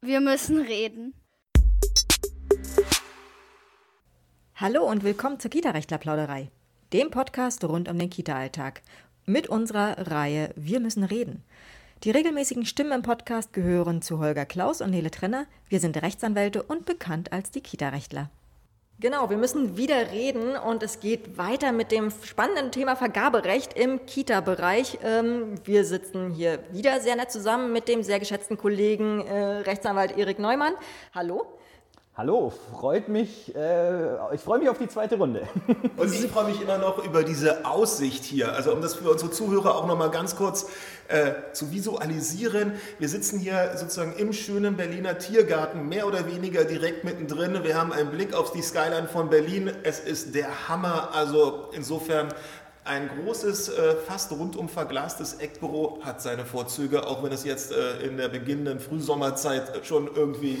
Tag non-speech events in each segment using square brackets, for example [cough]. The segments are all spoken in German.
Wir müssen reden. Hallo und willkommen zur Kita-Rechtler-Plauderei, dem Podcast rund um den Kita-Alltag. Mit unserer Reihe Wir müssen reden. Die regelmäßigen Stimmen im Podcast gehören zu Holger Klaus und Nele Trenner. Wir sind Rechtsanwälte und bekannt als die Kita-Rechtler. Genau, wir müssen wieder reden und es geht weiter mit dem spannenden Thema Vergaberecht im Kita-Bereich. Ähm, wir sitzen hier wieder sehr nett zusammen mit dem sehr geschätzten Kollegen äh, Rechtsanwalt Erik Neumann. Hallo. Hallo, freut mich. Äh, ich freue mich auf die zweite Runde. [laughs] Und ich freue mich immer noch über diese Aussicht hier. Also um das für unsere Zuhörer auch noch mal ganz kurz äh, zu visualisieren. Wir sitzen hier sozusagen im schönen Berliner Tiergarten, mehr oder weniger direkt mittendrin. Wir haben einen Blick auf die Skyline von Berlin. Es ist der Hammer. Also insofern ein großes, äh, fast rundum verglastes Eckbüro hat seine Vorzüge, auch wenn es jetzt äh, in der beginnenden Frühsommerzeit schon irgendwie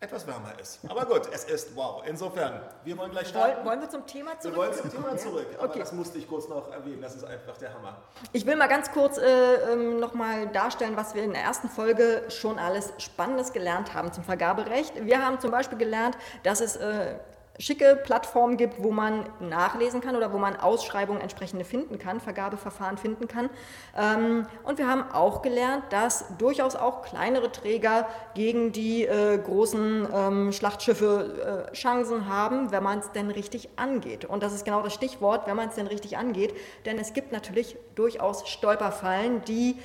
etwas wärmer ist. Aber gut, es ist wow. Insofern, wir wollen gleich starten. Wollen wir zum Thema zurück? Wir wollen zum Thema zurück, aber okay. das musste ich kurz noch erwähnen. Das ist einfach der Hammer. Ich will mal ganz kurz äh, ähm, nochmal darstellen, was wir in der ersten Folge schon alles Spannendes gelernt haben zum Vergaberecht. Wir haben zum Beispiel gelernt, dass es äh, schicke Plattformen gibt, wo man nachlesen kann oder wo man Ausschreibungen entsprechende finden kann, Vergabeverfahren finden kann. Ähm, und wir haben auch gelernt, dass durchaus auch kleinere Träger gegen die äh, großen ähm, Schlachtschiffe äh, Chancen haben, wenn man es denn richtig angeht. Und das ist genau das Stichwort, wenn man es denn richtig angeht. Denn es gibt natürlich durchaus Stolperfallen, die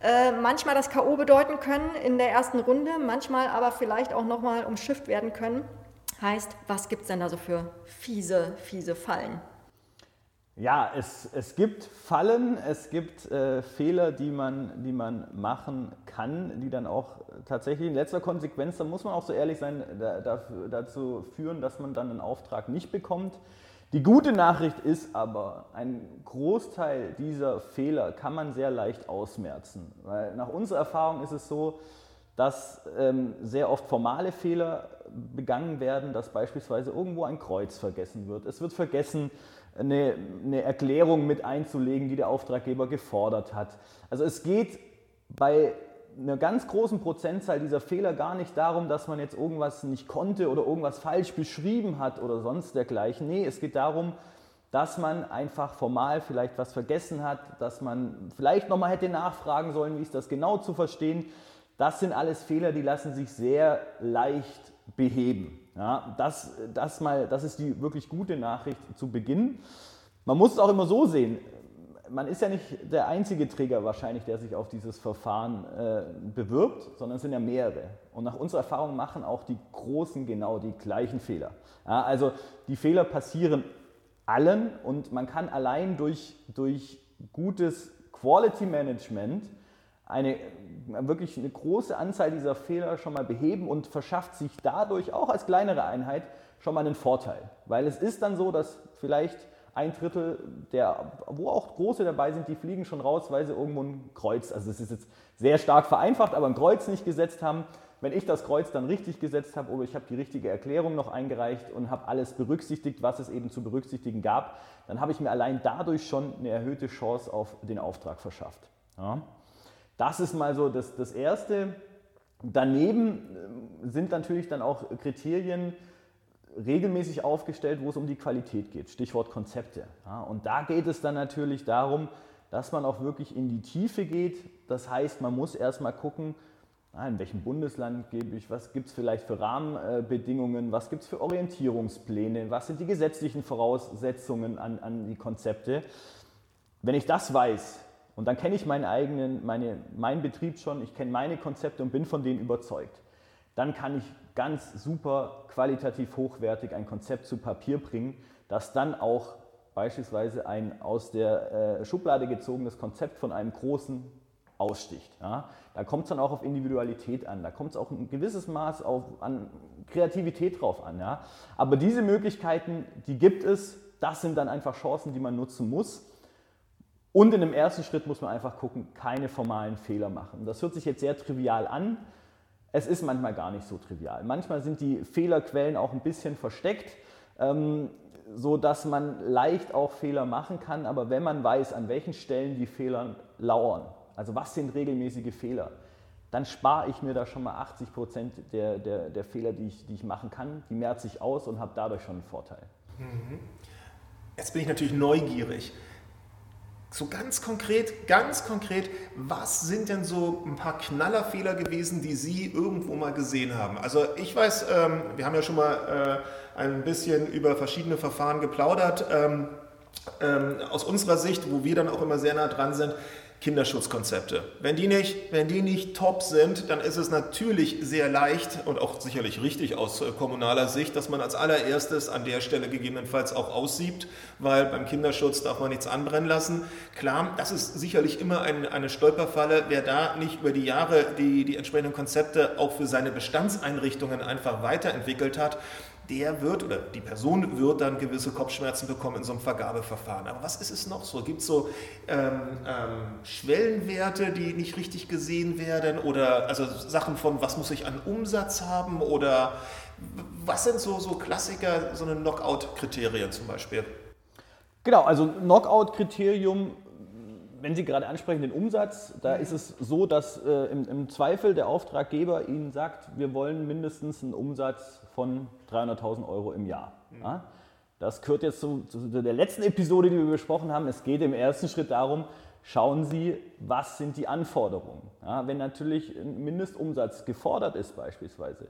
äh, manchmal das K.O. bedeuten können in der ersten Runde, manchmal aber vielleicht auch nochmal umschifft werden können. Heißt, was gibt es denn da so für fiese, fiese Fallen? Ja, es, es gibt Fallen, es gibt äh, Fehler, die man, die man machen kann, die dann auch tatsächlich in letzter Konsequenz, da muss man auch so ehrlich sein, da, da, dazu führen, dass man dann einen Auftrag nicht bekommt. Die gute Nachricht ist aber, ein Großteil dieser Fehler kann man sehr leicht ausmerzen. Weil nach unserer Erfahrung ist es so, dass ähm, sehr oft formale Fehler begangen werden, dass beispielsweise irgendwo ein Kreuz vergessen wird. Es wird vergessen, eine, eine Erklärung mit einzulegen, die der Auftraggeber gefordert hat. Also es geht bei einer ganz großen Prozentzahl dieser Fehler gar nicht darum, dass man jetzt irgendwas nicht konnte oder irgendwas falsch beschrieben hat oder sonst dergleichen. Nee, es geht darum, dass man einfach formal vielleicht was vergessen hat, dass man vielleicht nochmal hätte nachfragen sollen, wie ist das genau zu verstehen. Das sind alles Fehler, die lassen sich sehr leicht beheben. Ja, das, das, mal, das ist die wirklich gute Nachricht zu Beginn. Man muss es auch immer so sehen. Man ist ja nicht der einzige Träger wahrscheinlich, der sich auf dieses Verfahren äh, bewirbt, sondern es sind ja mehrere. Und nach unserer Erfahrung machen auch die Großen genau die gleichen Fehler. Ja, also die Fehler passieren allen und man kann allein durch, durch gutes Quality Management eine wirklich eine große Anzahl dieser Fehler schon mal beheben und verschafft sich dadurch auch als kleinere Einheit schon mal einen Vorteil. Weil es ist dann so, dass vielleicht ein Drittel der, wo auch große dabei sind, die fliegen schon raus, weil sie irgendwo ein Kreuz, also das ist jetzt sehr stark vereinfacht, aber ein Kreuz nicht gesetzt haben. Wenn ich das Kreuz dann richtig gesetzt habe oder ich habe die richtige Erklärung noch eingereicht und habe alles berücksichtigt, was es eben zu berücksichtigen gab, dann habe ich mir allein dadurch schon eine erhöhte Chance auf den Auftrag verschafft. Ja. Das ist mal so das, das Erste. Daneben äh, sind natürlich dann auch Kriterien regelmäßig aufgestellt, wo es um die Qualität geht. Stichwort Konzepte. Ja, und da geht es dann natürlich darum, dass man auch wirklich in die Tiefe geht. Das heißt, man muss erstmal gucken, in welchem Bundesland gebe ich, was gibt es vielleicht für Rahmenbedingungen, was gibt es für Orientierungspläne, was sind die gesetzlichen Voraussetzungen an, an die Konzepte. Wenn ich das weiß, und dann kenne ich meinen eigenen, meine, meinen Betrieb schon, ich kenne meine Konzepte und bin von denen überzeugt. Dann kann ich ganz super qualitativ hochwertig ein Konzept zu Papier bringen, das dann auch beispielsweise ein aus der äh, Schublade gezogenes Konzept von einem großen aussticht. Ja? Da kommt es dann auch auf Individualität an, da kommt es auch ein gewisses Maß auf, an Kreativität drauf an. Ja? Aber diese Möglichkeiten, die gibt es, das sind dann einfach Chancen, die man nutzen muss. Und in dem ersten Schritt muss man einfach gucken, keine formalen Fehler machen. Das hört sich jetzt sehr trivial an. Es ist manchmal gar nicht so trivial. Manchmal sind die Fehlerquellen auch ein bisschen versteckt, ähm, so dass man leicht auch Fehler machen kann. Aber wenn man weiß, an welchen Stellen die Fehler lauern, also was sind regelmäßige Fehler, dann spare ich mir da schon mal 80 Prozent der, der, der Fehler, die ich, die ich machen kann. Die merze ich aus und habe dadurch schon einen Vorteil. Mhm. Jetzt bin ich natürlich neugierig. So ganz konkret, ganz konkret, was sind denn so ein paar Knallerfehler gewesen, die Sie irgendwo mal gesehen haben? Also ich weiß, ähm, wir haben ja schon mal äh, ein bisschen über verschiedene Verfahren geplaudert. Ähm, ähm, aus unserer Sicht, wo wir dann auch immer sehr nah dran sind, Kinderschutzkonzepte. Wenn die, nicht, wenn die nicht top sind, dann ist es natürlich sehr leicht und auch sicherlich richtig aus kommunaler Sicht, dass man als allererstes an der Stelle gegebenenfalls auch aussiebt, weil beim Kinderschutz darf man nichts anbrennen lassen. Klar, das ist sicherlich immer ein, eine Stolperfalle. Wer da nicht über die Jahre die, die entsprechenden Konzepte auch für seine Bestandseinrichtungen einfach weiterentwickelt hat, der wird oder die Person wird dann gewisse Kopfschmerzen bekommen in so einem Vergabeverfahren. Aber was ist es noch so? Gibt es so ähm, ähm, Schwellenwerte, die nicht richtig gesehen werden oder also Sachen von, was muss ich an Umsatz haben oder was sind so, so Klassiker, so eine Knockout-Kriterien zum Beispiel? Genau, also Knockout-Kriterium wenn Sie gerade ansprechen den Umsatz, da ist es so, dass äh, im, im, Zweifel der Auftraggeber Ihnen sagt, wir wollen mindestens einen Umsatz von 300.000 Euro im Jahr. Mhm. Ja? Das gehört jetzt zu, zu, der letzten Episode, die wir besprochen haben. Es geht im ersten Schritt darum, schauen Sie, was sind die Anforderungen. Ja? Wenn natürlich ein Mindestumsatz gefordert ist beispielsweise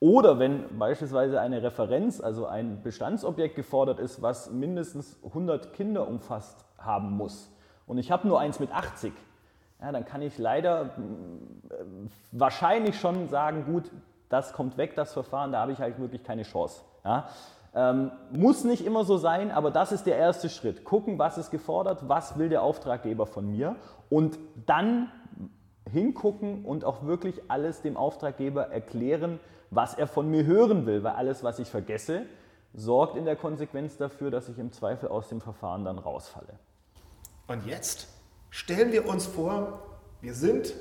oder wenn beispielsweise eine Referenz, also ein Bestandsobjekt gefordert ist, was mindestens 100 Kinder umfasst haben muss, und ich habe nur eins mit 80, ja, dann kann ich leider äh, wahrscheinlich schon sagen, gut, das kommt weg, das Verfahren, da habe ich halt wirklich keine Chance. Ja. Ähm, muss nicht immer so sein, aber das ist der erste Schritt. Gucken, was ist gefordert, was will der Auftraggeber von mir und dann hingucken und auch wirklich alles dem Auftraggeber erklären, was er von mir hören will, weil alles, was ich vergesse, sorgt in der Konsequenz dafür, dass ich im Zweifel aus dem Verfahren dann rausfalle. Und jetzt stellen wir uns vor, wir sind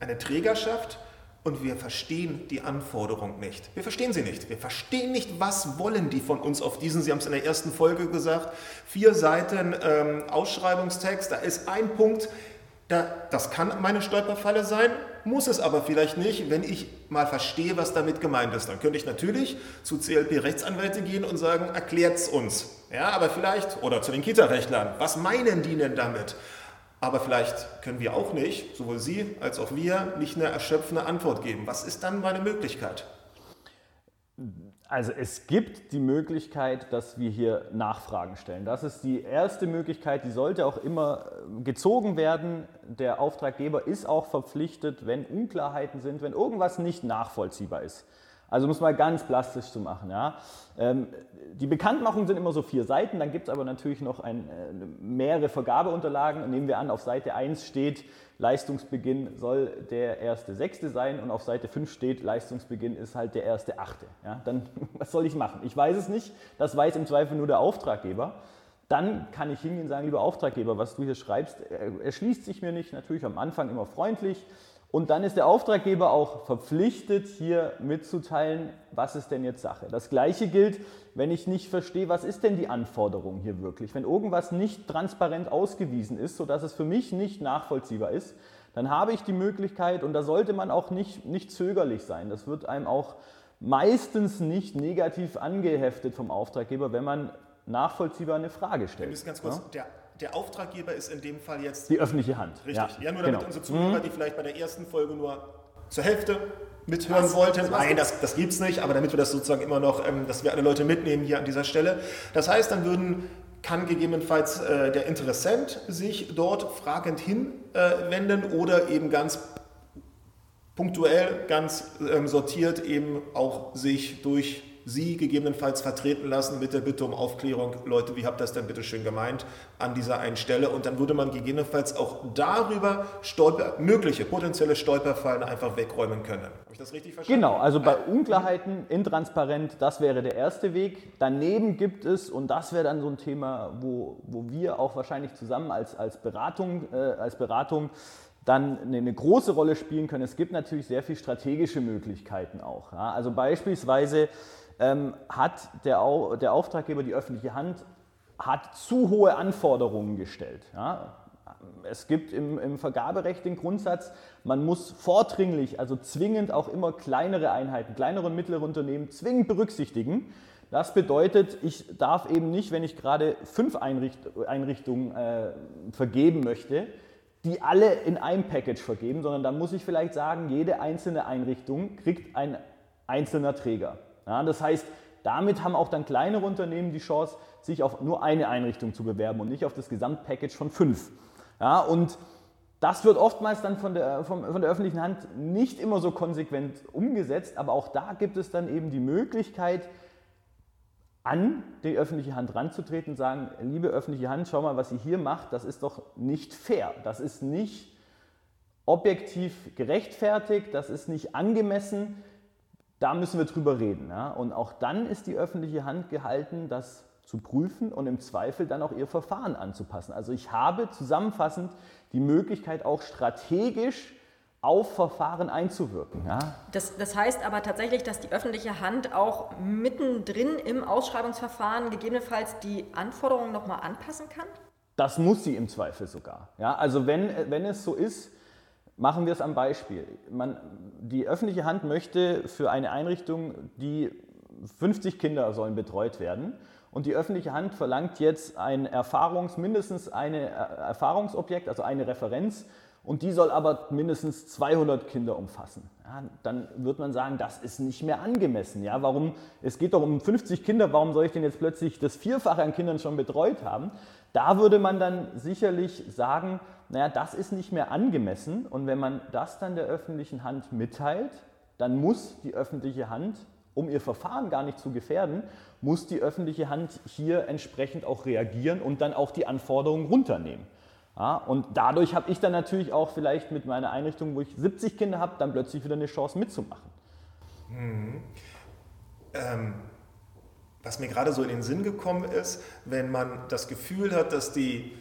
eine Trägerschaft und wir verstehen die Anforderung nicht. Wir verstehen sie nicht. Wir verstehen nicht, was wollen die von uns auf diesen, Sie haben es in der ersten Folge gesagt, vier Seiten ähm, Ausschreibungstext, da ist ein Punkt, da, das kann meine Stolperfalle sein, muss es aber vielleicht nicht, wenn ich mal verstehe, was damit gemeint ist. Dann könnte ich natürlich zu CLP-Rechtsanwälte gehen und sagen, erklärt es uns. Ja, aber vielleicht, oder zu den Kita-Rechtlern, was meinen die denn damit? Aber vielleicht können wir auch nicht, sowohl Sie als auch wir, nicht eine erschöpfende Antwort geben. Was ist dann meine Möglichkeit? Also es gibt die Möglichkeit, dass wir hier Nachfragen stellen. Das ist die erste Möglichkeit, die sollte auch immer äh, gezogen werden. Der Auftraggeber ist auch verpflichtet, wenn Unklarheiten sind, wenn irgendwas nicht nachvollziehbar ist. Also muss man ganz plastisch zu machen. Ja. Ähm, die Bekanntmachungen sind immer so vier Seiten, dann gibt es aber natürlich noch ein, äh, mehrere Vergabeunterlagen. Nehmen wir an, auf Seite 1 steht, Leistungsbeginn soll der erste Sechste sein und auf Seite 5 steht, Leistungsbeginn ist halt der erste Achte. Ja, dann, [laughs] was soll ich machen? Ich weiß es nicht, das weiß im Zweifel nur der Auftraggeber. Dann kann ich hingehen und sagen, lieber Auftraggeber, was du hier schreibst, erschließt sich mir nicht. Natürlich am Anfang immer freundlich, und dann ist der Auftraggeber auch verpflichtet, hier mitzuteilen, was ist denn jetzt Sache. Das Gleiche gilt, wenn ich nicht verstehe, was ist denn die Anforderung hier wirklich. Wenn irgendwas nicht transparent ausgewiesen ist, sodass es für mich nicht nachvollziehbar ist, dann habe ich die Möglichkeit, und da sollte man auch nicht, nicht zögerlich sein, das wird einem auch meistens nicht negativ angeheftet vom Auftraggeber, wenn man nachvollziehbar eine Frage stellt. Wir müssen ganz kurz, ja? der der Auftraggeber ist in dem Fall jetzt. Die öffentliche Hand. Richtig. Ja, ja nur damit genau. unsere Zuhörer, mhm. die vielleicht bei der ersten Folge nur zur Hälfte mithören was, wollten. Was Nein, das, das gibt es nicht, aber damit wir das sozusagen immer noch, ähm, dass wir alle Leute mitnehmen hier an dieser Stelle. Das heißt, dann würden, kann gegebenenfalls äh, der Interessent sich dort fragend hinwenden äh, oder eben ganz punktuell, ganz ähm, sortiert eben auch sich durch Sie gegebenenfalls vertreten lassen mit der Bitte um Aufklärung, Leute, wie habt ihr das denn bitte schön gemeint an dieser einen Stelle? Und dann würde man gegebenenfalls auch darüber Stolper, mögliche potenzielle Stolperfallen einfach wegräumen können. Habe ich das richtig verstanden? Genau, also bei Unklarheiten intransparent, das wäre der erste Weg. Daneben gibt es, und das wäre dann so ein Thema, wo, wo wir auch wahrscheinlich zusammen als, als Beratung, äh, als Beratung dann eine große Rolle spielen können. Es gibt natürlich sehr viele strategische Möglichkeiten auch. Ja? Also beispielsweise ähm, hat der, der Auftraggeber, die öffentliche Hand, hat zu hohe Anforderungen gestellt. Ja? es gibt im, im, Vergaberecht den Grundsatz, man muss vordringlich, also zwingend auch immer kleinere Einheiten, kleinere und mittlere Unternehmen zwingend berücksichtigen. Das bedeutet, ich darf eben nicht, wenn ich gerade fünf Einricht Einrichtungen äh, vergeben möchte, die alle in einem Package vergeben, sondern dann muss ich vielleicht sagen, jede einzelne Einrichtung kriegt ein einzelner Träger. Ja, das heißt, damit haben auch dann kleinere Unternehmen die Chance, sich auf nur eine Einrichtung zu bewerben und nicht auf das Gesamtpackage von fünf. Ja, und das wird oftmals dann von der, von der öffentlichen Hand nicht immer so konsequent umgesetzt, aber auch da gibt es dann eben die Möglichkeit, an die öffentliche Hand ranzutreten und sagen, liebe öffentliche Hand, schau mal, was ihr hier macht, das ist doch nicht fair, das ist nicht objektiv gerechtfertigt, das ist nicht angemessen, da müssen wir drüber reden. Ja? Und auch dann ist die öffentliche Hand gehalten, das zu prüfen und im Zweifel dann auch ihr Verfahren anzupassen. Also ich habe zusammenfassend die Möglichkeit auch strategisch auf Verfahren einzuwirken. Ja? Das, das, heißt aber tatsächlich, dass die öffentliche Hand auch mittendrin im Ausschreibungsverfahren gegebenenfalls die Anforderungen nochmal anpassen kann? Das muss sie im Zweifel sogar. Ja? Also wenn, wenn es so ist, machen wir es am Beispiel. Man, die öffentliche Hand möchte für eine Einrichtung, die 50 Kinder sollen betreut werden. Und die öffentliche Hand verlangt jetzt ein Erfahrungs, mindestens ein Erfahrungsobjekt, also eine Referenz und die soll aber mindestens 200 Kinder umfassen. Ja, dann wird man sagen, das ist nicht mehr angemessen. Ja, warum? Es geht doch um 50 Kinder, warum soll ich denn jetzt plötzlich das Vierfache an Kindern schon betreut haben? Da würde man dann sicherlich sagen, naja, das ist nicht mehr angemessen. Und wenn man das dann der öffentlichen Hand mitteilt, dann muss die öffentliche Hand, um ihr Verfahren gar nicht zu gefährden, muss die öffentliche Hand hier entsprechend auch reagieren und dann auch die Anforderungen runternehmen. Ja, und dadurch habe ich dann natürlich auch vielleicht mit meiner Einrichtung, wo ich 70 Kinder habe, dann plötzlich wieder eine Chance mitzumachen. Mhm. Ähm, was mir gerade so in den Sinn gekommen ist, wenn man das Gefühl hat, dass die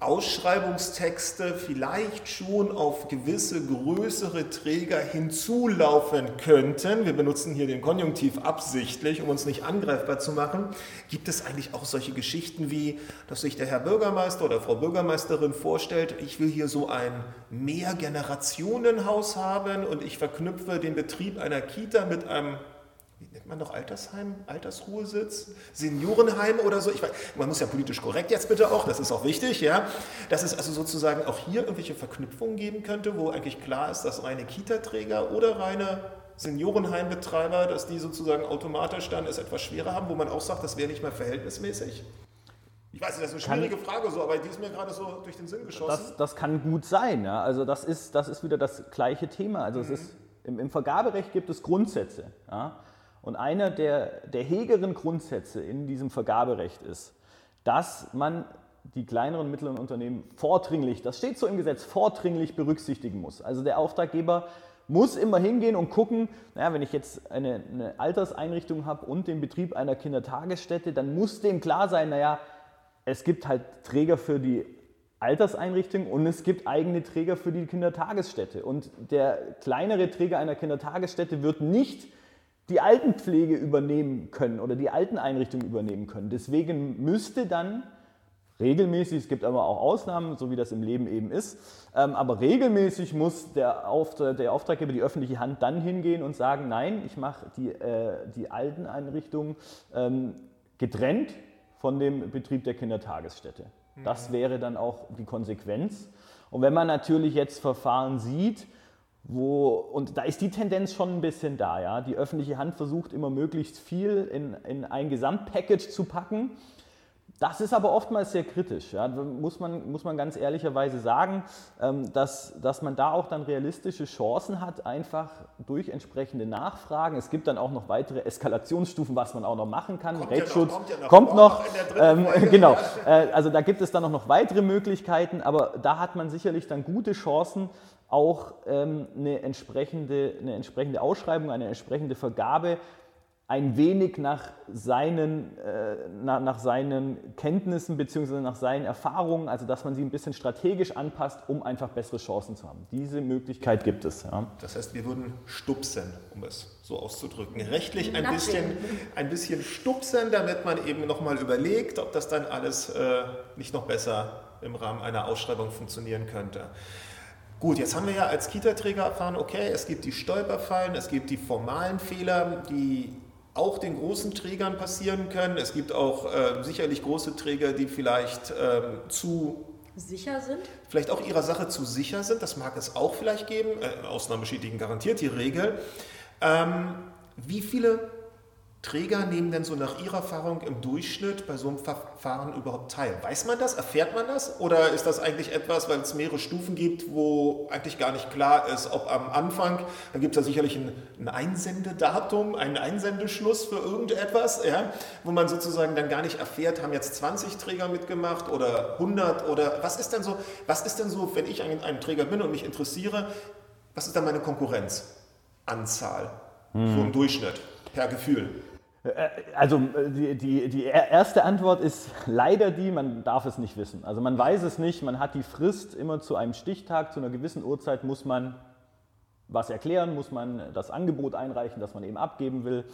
Ausschreibungstexte vielleicht schon auf gewisse größere Träger hinzulaufen könnten. Wir benutzen hier den Konjunktiv absichtlich, um uns nicht angreifbar zu machen. Gibt es eigentlich auch solche Geschichten wie, dass sich der Herr Bürgermeister oder Frau Bürgermeisterin vorstellt, ich will hier so ein Mehrgenerationenhaus haben und ich verknüpfe den Betrieb einer Kita mit einem wie nennt man noch Altersheim, Altersruhesitz, Seniorenheim oder so. Ich weiß, man muss ja politisch korrekt jetzt bitte auch, das ist auch wichtig, ja. Dass es also sozusagen auch hier irgendwelche Verknüpfungen geben könnte, wo eigentlich klar ist, dass reine Kita-Träger oder reine Seniorenheimbetreiber, dass die sozusagen automatisch dann es etwas schwerer haben, wo man auch sagt, das wäre nicht mehr verhältnismäßig. Ich weiß nicht, das ist eine schwierige kann, Frage, so, aber die ist mir gerade so durch den Sinn geschossen. Das, das kann gut sein, ja. Also das ist, das ist wieder das gleiche Thema. Also mhm. es ist, im, im Vergaberecht gibt es Grundsätze. Ja. Und einer der, der hegeren Grundsätze in diesem Vergaberecht ist, dass man die kleineren und mittleren Unternehmen vordringlich, das steht so im Gesetz, vordringlich berücksichtigen muss. Also der Auftraggeber muss immer hingehen und gucken, naja, wenn ich jetzt eine, eine Alterseinrichtung habe und den Betrieb einer Kindertagesstätte, dann muss dem klar sein, naja, es gibt halt Träger für die Alterseinrichtung und es gibt eigene Träger für die Kindertagesstätte. Und der kleinere Träger einer Kindertagesstätte wird nicht die Altenpflege übernehmen können oder die Alteneinrichtung übernehmen können. Deswegen müsste dann regelmäßig, es gibt aber auch Ausnahmen, so wie das im Leben eben ist, ähm, aber regelmäßig muss der, Auftrag, der Auftraggeber, die öffentliche Hand dann hingehen und sagen, nein, ich mache die, äh, die Alteneinrichtung ähm, getrennt von dem Betrieb der Kindertagesstätte. Das mhm. wäre dann auch die Konsequenz. Und wenn man natürlich jetzt Verfahren sieht, wo, und da ist die Tendenz schon ein bisschen da. Ja? Die öffentliche Hand versucht immer möglichst viel in, in ein Gesamtpackage zu packen. Das ist aber oftmals sehr kritisch, ja? muss, man, muss man ganz ehrlicherweise sagen, ähm, dass, dass man da auch dann realistische Chancen hat, einfach durch entsprechende Nachfragen. Es gibt dann auch noch weitere Eskalationsstufen, was man auch noch machen kann. Kommt Rechtsschutz ja noch, kommt, ja noch, kommt noch. Ähm, genau, äh, also da gibt es dann auch noch weitere Möglichkeiten, aber da hat man sicherlich dann gute Chancen, auch ähm, eine, entsprechende, eine entsprechende Ausschreibung, eine entsprechende Vergabe ein wenig nach seinen, äh, nach, nach, seinen Kenntnissen bzw. nach seinen Erfahrungen, also dass man sie ein bisschen strategisch anpasst, um einfach bessere Chancen zu haben. Diese Möglichkeit gibt es. Ja. Das heißt, wir würden stupsen, um es so auszudrücken. Rechtlich ein bisschen, ein bisschen stupsen, damit man eben nochmal überlegt, ob das dann alles äh, nicht noch besser im Rahmen einer Ausschreibung funktionieren könnte. Gut, jetzt haben wir ja als Kita-Träger erfahren, okay, es gibt die Stolperfallen, es gibt die formalen Fehler, die auch den großen Trägern passieren können. Es gibt auch äh, sicherlich große Träger, die vielleicht ähm, zu sicher sind? Vielleicht auch ihrer Sache zu sicher sind. Das mag es auch vielleicht geben. Äh, Ausnahmen bestätigen garantiert die Regel. Ähm, wie viele Träger nehmen denn so nach Ihrer Erfahrung im Durchschnitt bei so einem Verfahren überhaupt teil? Weiß man das? Erfährt man das? Oder ist das eigentlich etwas, weil es mehrere Stufen gibt, wo eigentlich gar nicht klar ist, ob am Anfang, da gibt es ja sicherlich ein, ein, Einsendedatum, einen Einsendeschluss für irgendetwas, ja, wo man sozusagen dann gar nicht erfährt, haben jetzt 20 Träger mitgemacht oder 100 oder was ist denn so, was ist denn so, wenn ich ein, ein Träger bin und mich interessiere, was ist dann meine Konkurrenzanzahl? Hm. So im Durchschnitt, per Gefühl. Äh, also äh, die, die, die erste Antwort ist leider die, man darf es nicht wissen. Also man weiß es nicht, man hat die Frist immer zu einem Stichtag, zu einer gewissen Uhrzeit muss man was erklären, muss man das Angebot einreichen, das man eben abgeben will.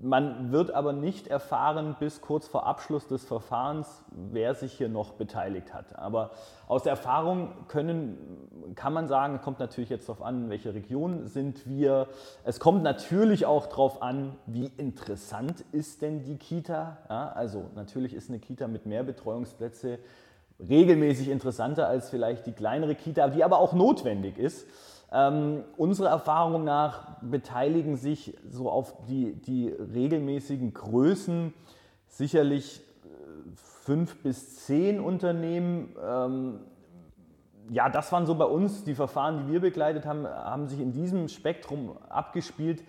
Man wird aber nicht erfahren bis kurz vor Abschluss des Verfahrens, wer sich hier noch beteiligt hat. Aber aus der Erfahrung können, kann man sagen, kommt natürlich jetzt darauf an, in welcher Region sind wir. Es kommt natürlich auch darauf an, wie interessant ist denn die Kita. Ja, also natürlich ist eine Kita mit mehr Betreuungsplätze regelmäßig interessanter als vielleicht die kleinere Kita, die aber auch notwendig ist. Ähm, unserer Erfahrung nach beteiligen sich so auf die, die regelmäßigen Größen sicherlich äh, fünf bis zehn Unternehmen. Ähm, ja, das waren so bei uns die Verfahren, die wir begleitet haben, haben sich in diesem Spektrum abgespielt.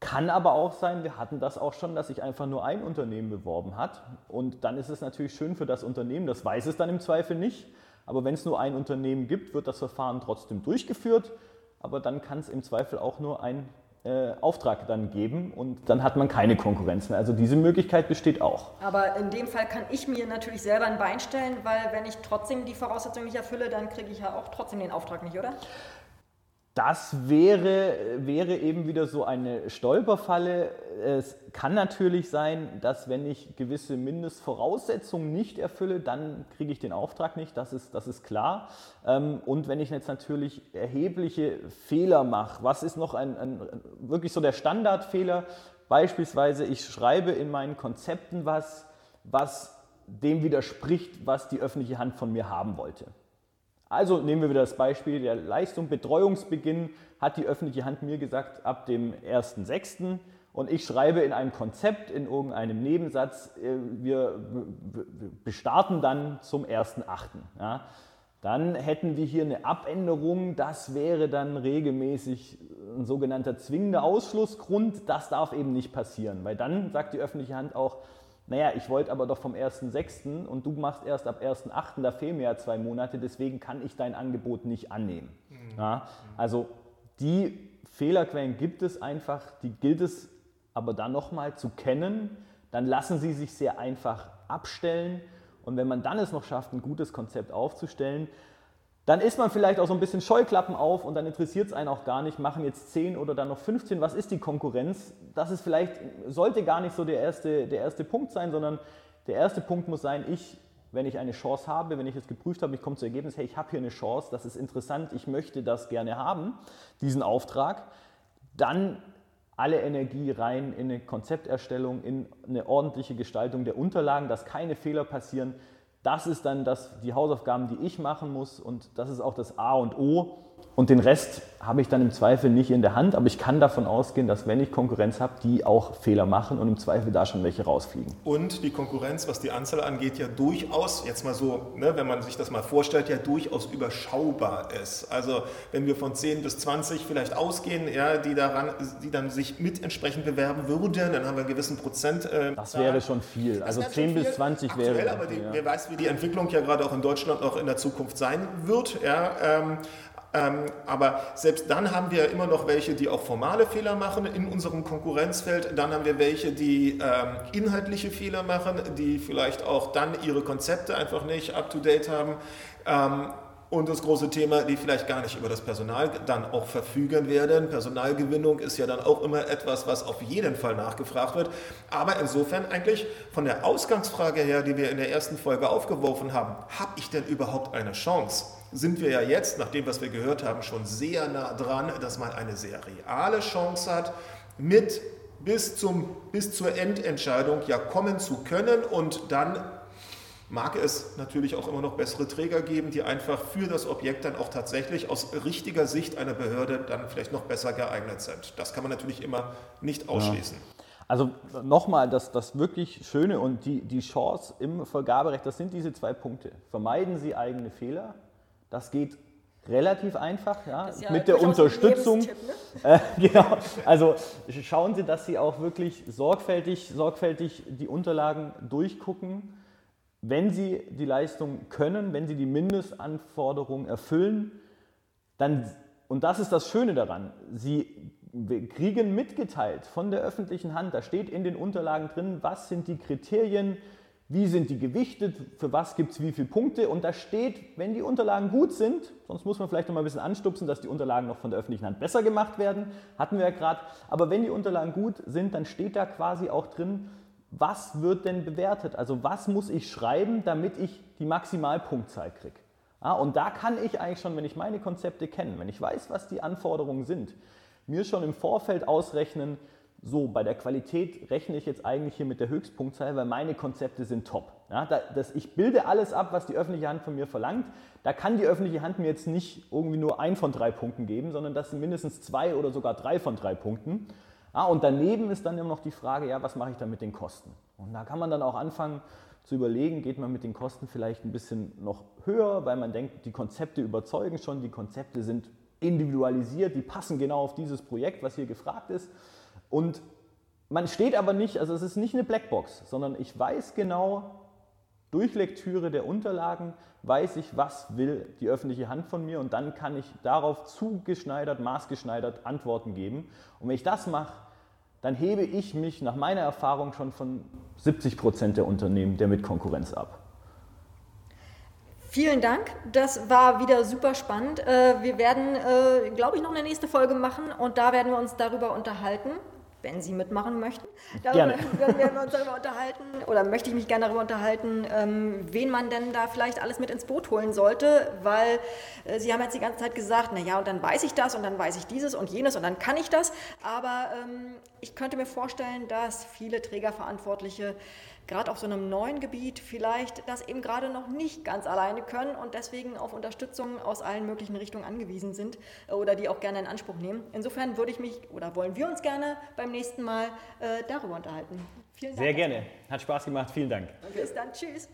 Kann aber auch sein, wir hatten das auch schon, dass sich einfach nur ein Unternehmen beworben hat. Und dann ist es natürlich schön für das Unternehmen, das weiß es dann im Zweifel nicht. Aber wenn es nur ein Unternehmen gibt, wird das Verfahren trotzdem durchgeführt. Aber dann kann es im Zweifel auch nur ein äh, Auftrag dann geben und dann hat man keine Konkurrenz mehr. Also diese Möglichkeit besteht auch. Aber in dem Fall kann ich mir natürlich selber ein Bein stellen, weil wenn ich trotzdem die Voraussetzungen nicht erfülle, dann kriege ich ja auch trotzdem den Auftrag nicht, oder? Das wäre, wäre eben wieder so eine Stolperfalle. Es kann natürlich sein, dass wenn ich gewisse Mindestvoraussetzungen nicht erfülle, dann kriege ich den Auftrag nicht, das ist, das ist klar. Ähm, und wenn ich jetzt natürlich erhebliche Fehler mache, was ist noch ein, ein wirklich so der Standardfehler? Beispielsweise, ich schreibe in meinen Konzepten was, was dem widerspricht, was die öffentliche Hand von mir haben wollte. Also nehmen wir wieder das Beispiel der Leistung. Betreuungsbeginn hat die öffentliche Hand mir gesagt ab dem 1.6. Und ich schreibe in einem Konzept, in irgendeinem Nebensatz, äh, wir bestarten dann zum 1.8. Ja. Dann hätten wir hier eine Abänderung, das wäre dann regelmäßig ein sogenannter zwingender Ausschlussgrund. Das darf eben nicht passieren, weil dann sagt die öffentliche Hand auch, naja, ich wollte aber doch vom 1.6. und du machst erst ab 1.8., da fehlen mir ja zwei Monate, deswegen kann ich dein Angebot nicht annehmen. Mhm. Ja, also die Fehlerquellen gibt es einfach, die gilt es aber dann nochmal zu kennen, dann lassen sie sich sehr einfach abstellen und wenn man dann es noch schafft, ein gutes Konzept aufzustellen, dann ist man vielleicht auch so ein bisschen Scheuklappen auf und dann interessiert es einen auch gar nicht, machen jetzt 10 oder dann noch 15, was ist die Konkurrenz? Das ist vielleicht, sollte gar nicht so der erste, der erste Punkt sein, sondern der erste Punkt muss sein, ich, wenn ich eine Chance habe, wenn ich es geprüft habe, ich komme zum Ergebnis, hey, ich habe hier eine Chance, das ist interessant, ich möchte das gerne haben, diesen Auftrag, dann alle Energie rein in eine Konzepterstellung, in eine ordentliche Gestaltung der Unterlagen, dass keine Fehler passieren, das ist dann das, die Hausaufgaben, die ich machen muss und das ist auch das A und O. Und den Rest habe ich dann im Zweifel nicht in der Hand, aber ich kann davon ausgehen, dass wenn ich Konkurrenz habe, die auch Fehler machen und im Zweifel da schon welche rausfliegen. Und die Konkurrenz, was die Anzahl angeht, ja durchaus, jetzt mal so, ne, wenn man sich das mal vorstellt, ja durchaus überschaubar ist. Also wenn wir von 10 bis 20 vielleicht ausgehen, ja, die, daran, die dann sich mit entsprechend bewerben würden, dann haben wir einen gewissen Prozent. Äh, das wäre schon viel. Also 10 bis 20 aktuell, wäre. Aber die, ja. wer weiß, wie die Entwicklung ja gerade auch in Deutschland noch in der Zukunft sein wird. Ja, ähm, ähm, aber selbst dann haben wir immer noch welche, die auch formale Fehler machen in unserem Konkurrenzfeld. Dann haben wir welche, die ähm, inhaltliche Fehler machen, die vielleicht auch dann ihre Konzepte einfach nicht up-to-date haben. Ähm, Und das große Thema, die vielleicht gar nicht über das Personal dann auch verfügen werden. Personalgewinnung ist ja dann auch immer etwas, was auf jeden Fall nachgefragt wird. Aber insofern eigentlich von der Ausgangsfrage her, die wir in der ersten Folge aufgeworfen haben, habe ich denn überhaupt eine Chance? Sind wir ja jetzt, nach dem, was wir gehört haben, schon sehr nah dran, dass man eine sehr reale Chance hat, mit bis, zum, bis zur Endentscheidung ja kommen zu können und dann mag es natürlich auch immer noch bessere Träger geben, die einfach für das Objekt dann auch tatsächlich aus richtiger Sicht einer Behörde dann vielleicht noch besser geeignet sind. Das kann man natürlich immer nicht ausschließen. Ja. Also nochmal, das, das wirklich Schöne und die, die Chance im Vergaberecht, das sind diese zwei Punkte. Vermeiden Sie eigene Fehler. Das geht relativ einfach, ja, ja mit der Unterstützung. Ne? [laughs] Äh, genau. Also schauen Sie, dass Sie auch wirklich sorgfältig, sorgfältig die Unterlagen durchgucken wenn Sie die Leistung können, wenn Sie die Mindestanforderungen erfüllen, dann, und das ist das Schöne daran, Sie kriegen mitgeteilt von der öffentlichen Hand, da steht in den Unterlagen drin, was sind die Kriterien, wie sind die gewichtet, für was gibt es wie viele Punkte und da steht, wenn die Unterlagen gut sind, sonst muss man vielleicht noch mal ein bisschen anstupsen, dass die Unterlagen noch von der öffentlichen Hand besser gemacht werden, hatten wir ja gerade, aber wenn die Unterlagen gut sind, dann steht da quasi auch drin, was wird denn bewertet? Also was muss ich schreiben, damit ich die Maximalpunktzahl kriege? Ja, und da kann ich eigentlich schon, wenn ich meine Konzepte kenne, wenn ich weiß, was die Anforderungen sind, mir schon im Vorfeld ausrechnen, so bei der Qualität rechne ich jetzt eigentlich hier mit der Höchstpunktzahl, weil meine Konzepte sind top. Ja, das, ich bilde alles ab, was die öffentliche Hand von mir verlangt. Da kann die öffentliche Hand mir jetzt nicht irgendwie nur ein von drei Punkten geben, sondern das sind mindestens zwei oder sogar drei von drei Punkten. Ah, und daneben ist dann immer noch die Frage, ja, was mache ich dann mit den Kosten? Und da kann man dann auch anfangen zu überlegen, geht man mit den Kosten vielleicht ein bisschen noch höher, weil man denkt, die Konzepte überzeugen schon, die Konzepte sind individualisiert, die passen genau auf dieses Projekt, was hier gefragt ist. Und man steht aber nicht, also es ist nicht eine Blackbox, sondern ich weiß genau, durch Lektüre der Unterlagen weiß ich, was will die öffentliche Hand von mir und dann kann ich darauf zugeschneidert, maßgeschneidert Antworten geben. Und wenn ich das mache, dann hebe ich mich nach meiner Erfahrung schon von 70 Prozent der Unternehmen der Mitkonkurrenz ab. Vielen Dank, das war wieder super spannend. Äh, wir werden, äh, glaube ich, noch eine nächste Folge machen und da werden wir uns darüber unterhalten, wenn Sie mitmachen möchten. Darüber werden wir uns darüber unterhalten oder möchte ich mich gerne darüber unterhalten, ähm, wen man denn da vielleicht alles mit ins Boot holen sollte, weil äh, Sie haben jetzt die ganze Zeit gesagt, naja, und dann weiß ich das und dann weiß ich dieses und jenes und dann kann ich das. Aber ähm, ich könnte mir vorstellen, dass viele Trägerverantwortliche gerade auf so einem neuen Gebiet vielleicht das eben gerade noch nicht ganz alleine können und deswegen auf Unterstützung aus allen möglichen Richtungen angewiesen sind oder die auch gerne in Anspruch nehmen. Insofern würde ich mich oder wollen wir uns gerne beim nächsten Mal äh, darüber unterhalten. Vielen Dank. Sehr gerne. Hat Spaß gemacht. Vielen Dank. Bis dann. Tschüss.